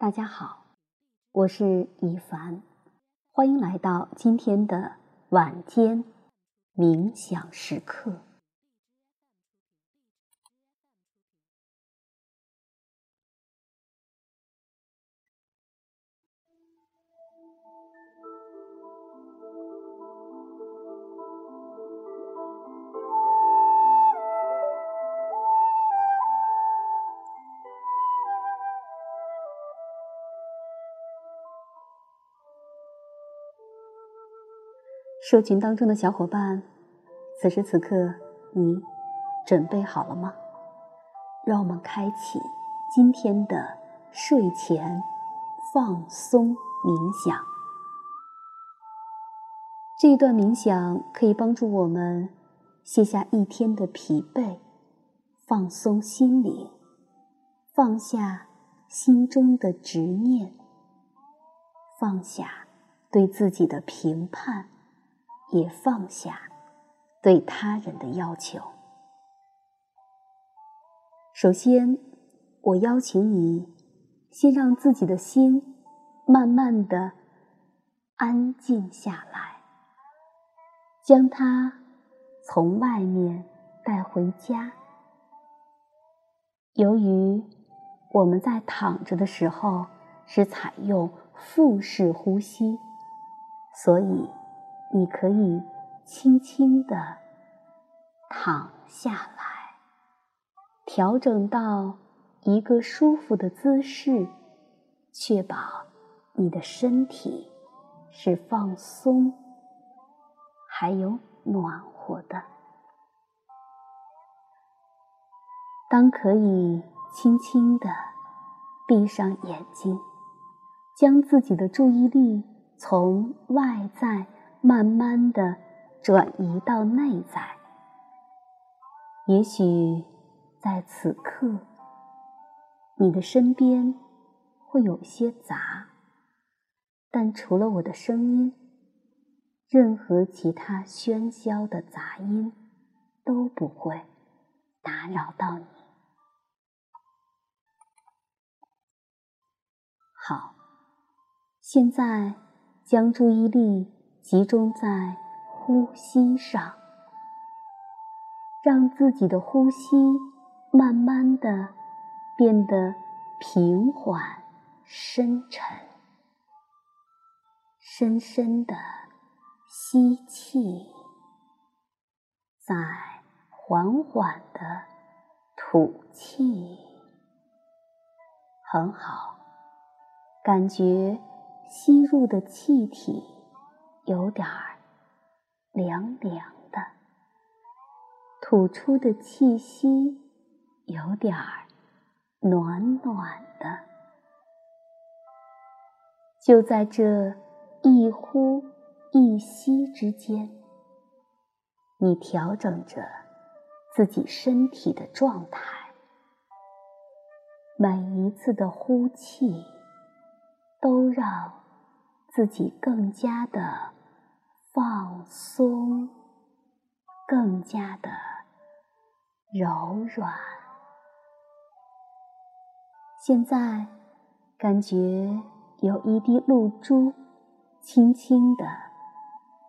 大家好，我是一凡，欢迎来到今天的晚间冥想时刻。社群当中的小伙伴，此时此刻你准备好了吗？让我们开启今天的睡前放松冥想。这一段冥想可以帮助我们卸下一天的疲惫，放松心灵，放下心中的执念，放下对自己的评判。也放下对他人的要求。首先，我邀请你先让自己的心慢慢的安静下来，将它从外面带回家。由于我们在躺着的时候是采用腹式呼吸，所以。你可以轻轻的躺下来，调整到一个舒服的姿势，确保你的身体是放松还有暖和的。当可以轻轻的闭上眼睛，将自己的注意力从外在。慢慢的转移到内在。也许在此刻，你的身边会有些杂，但除了我的声音，任何其他喧嚣的杂音都不会打扰到你。好，现在将注意力。集中在呼吸上，让自己的呼吸慢慢的变得平缓、深沉。深深的吸气，再缓缓的吐气。很好，感觉吸入的气体。有点儿凉凉的，吐出的气息有点儿暖暖的。就在这一呼一吸之间，你调整着自己身体的状态。每一次的呼气，都让自己更加的。放松，更加的柔软。现在感觉有一滴露珠轻轻的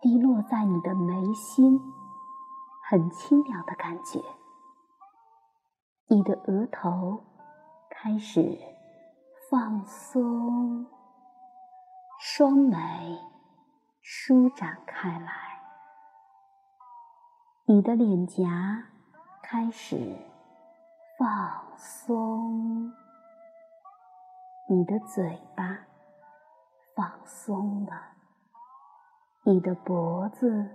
滴落在你的眉心，很清凉的感觉。你的额头开始放松，双眉。舒展开来，你的脸颊开始放松，你的嘴巴放松了，你的脖子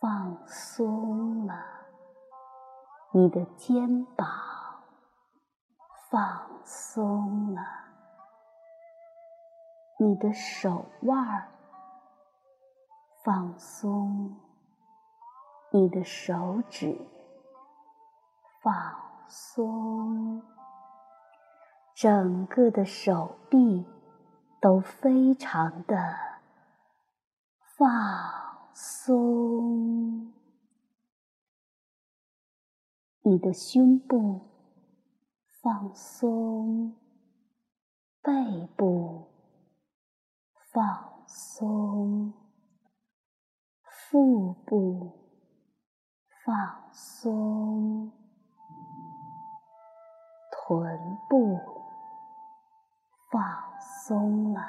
放松了，你的肩膀放松了，你的手腕儿。放松。你的手指，放松。整个的手臂都非常的放松，你的胸部放松，背部放松，腹部放松，臀部放松了，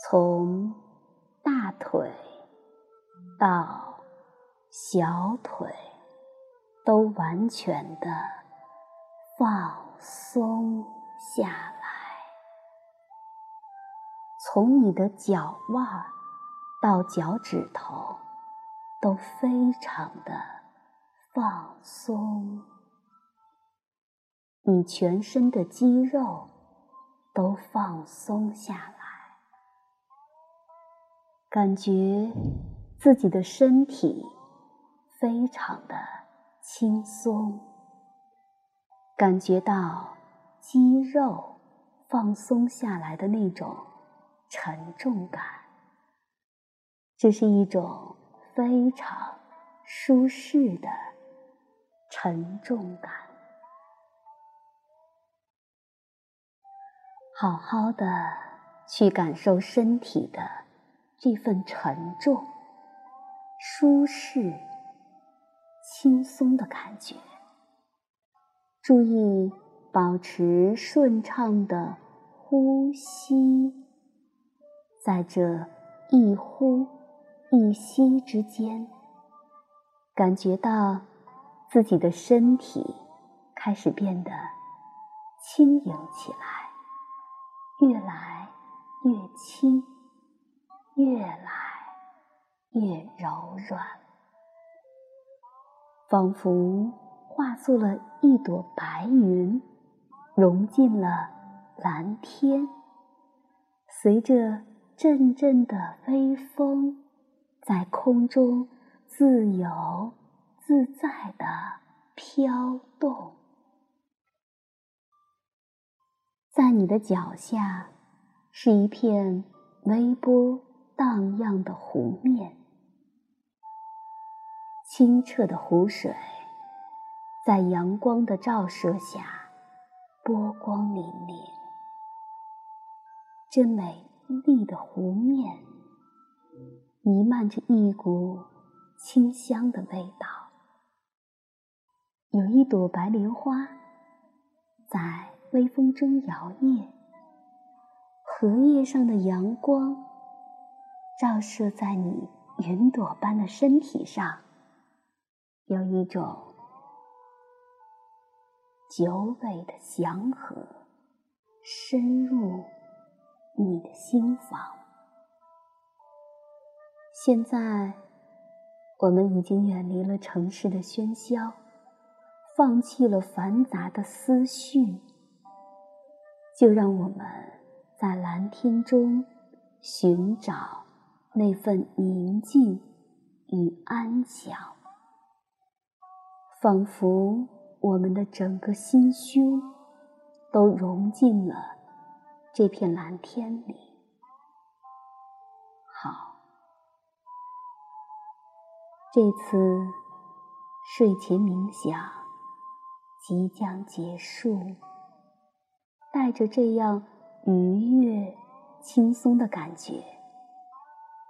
从大腿到小腿都完全的放松下来，从你的脚腕到脚趾头都非常的放松，你全身的肌肉都放松下来，感觉自己的身体非常的轻松，感觉到。肌肉放松下来的那种沉重感，这是一种非常舒适的沉重感。好好的去感受身体的这份沉重、舒适、轻松的感觉，注意。保持顺畅的呼吸，在这一呼一息之间，感觉到自己的身体开始变得轻盈起来，越来越轻，越来越柔软，仿佛化作了一朵白云。融进了蓝天，随着阵阵的微风，在空中自由自在的飘动。在你的脚下，是一片微波荡漾的湖面，清澈的湖水在阳光的照射下。波光粼粼，这美丽的湖面弥漫着一股清香的味道。有一朵白莲花在微风中摇曳，荷叶上的阳光照射在你云朵般的身体上，有一种。久违的祥和深入你的心房。现在，我们已经远离了城市的喧嚣，放弃了繁杂的思绪，就让我们在蓝天中寻找那份宁静与安详，仿佛。我们的整个心胸都融进了这片蓝天里。好，这次睡前冥想即将结束，带着这样愉悦、轻松的感觉，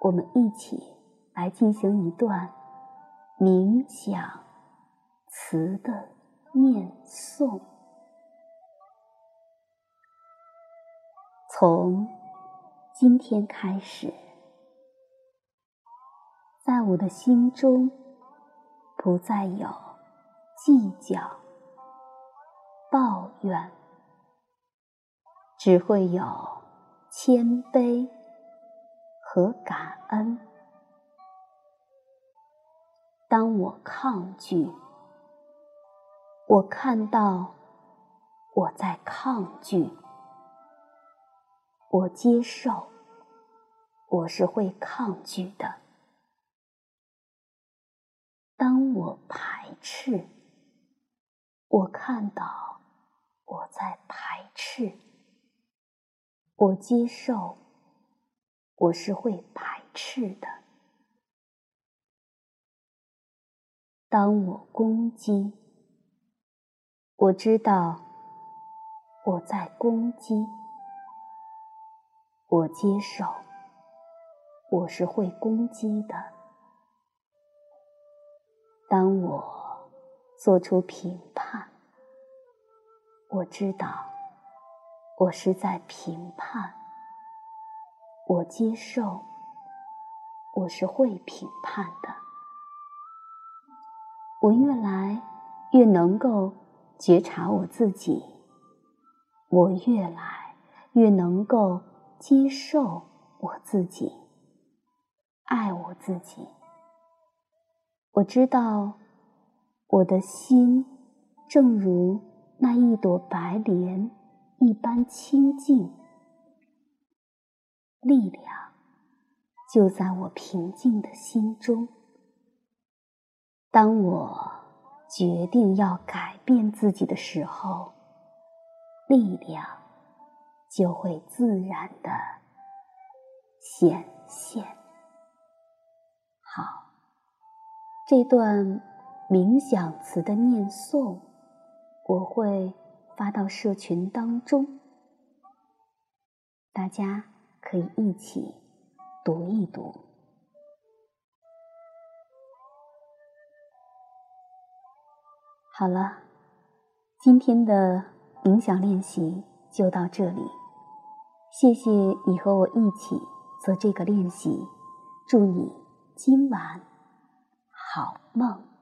我们一起来进行一段冥想词的。念诵，从今天开始，在我的心中不再有计较、抱怨，只会有谦卑和感恩。当我抗拒。我看到我在抗拒，我接受，我是会抗拒的。当我排斥，我看到我在排斥，我接受，我是会排斥的。当我攻击。我知道，我在攻击。我接受，我是会攻击的。当我做出评判，我知道我是在评判。我接受，我是会评判的。我越来越能够觉察我自己，我越来越能够。接受我自己，爱我自己。我知道我的心正如那一朵白莲一般清净，力量就在我平静的心中。当我决定要改变自己的时候，力量。就会自然的显现。好，这段冥想词的念诵，我会发到社群当中，大家可以一起读一读。好了，今天的冥想练习就到这里。谢谢你和我一起做这个练习，祝你今晚好梦。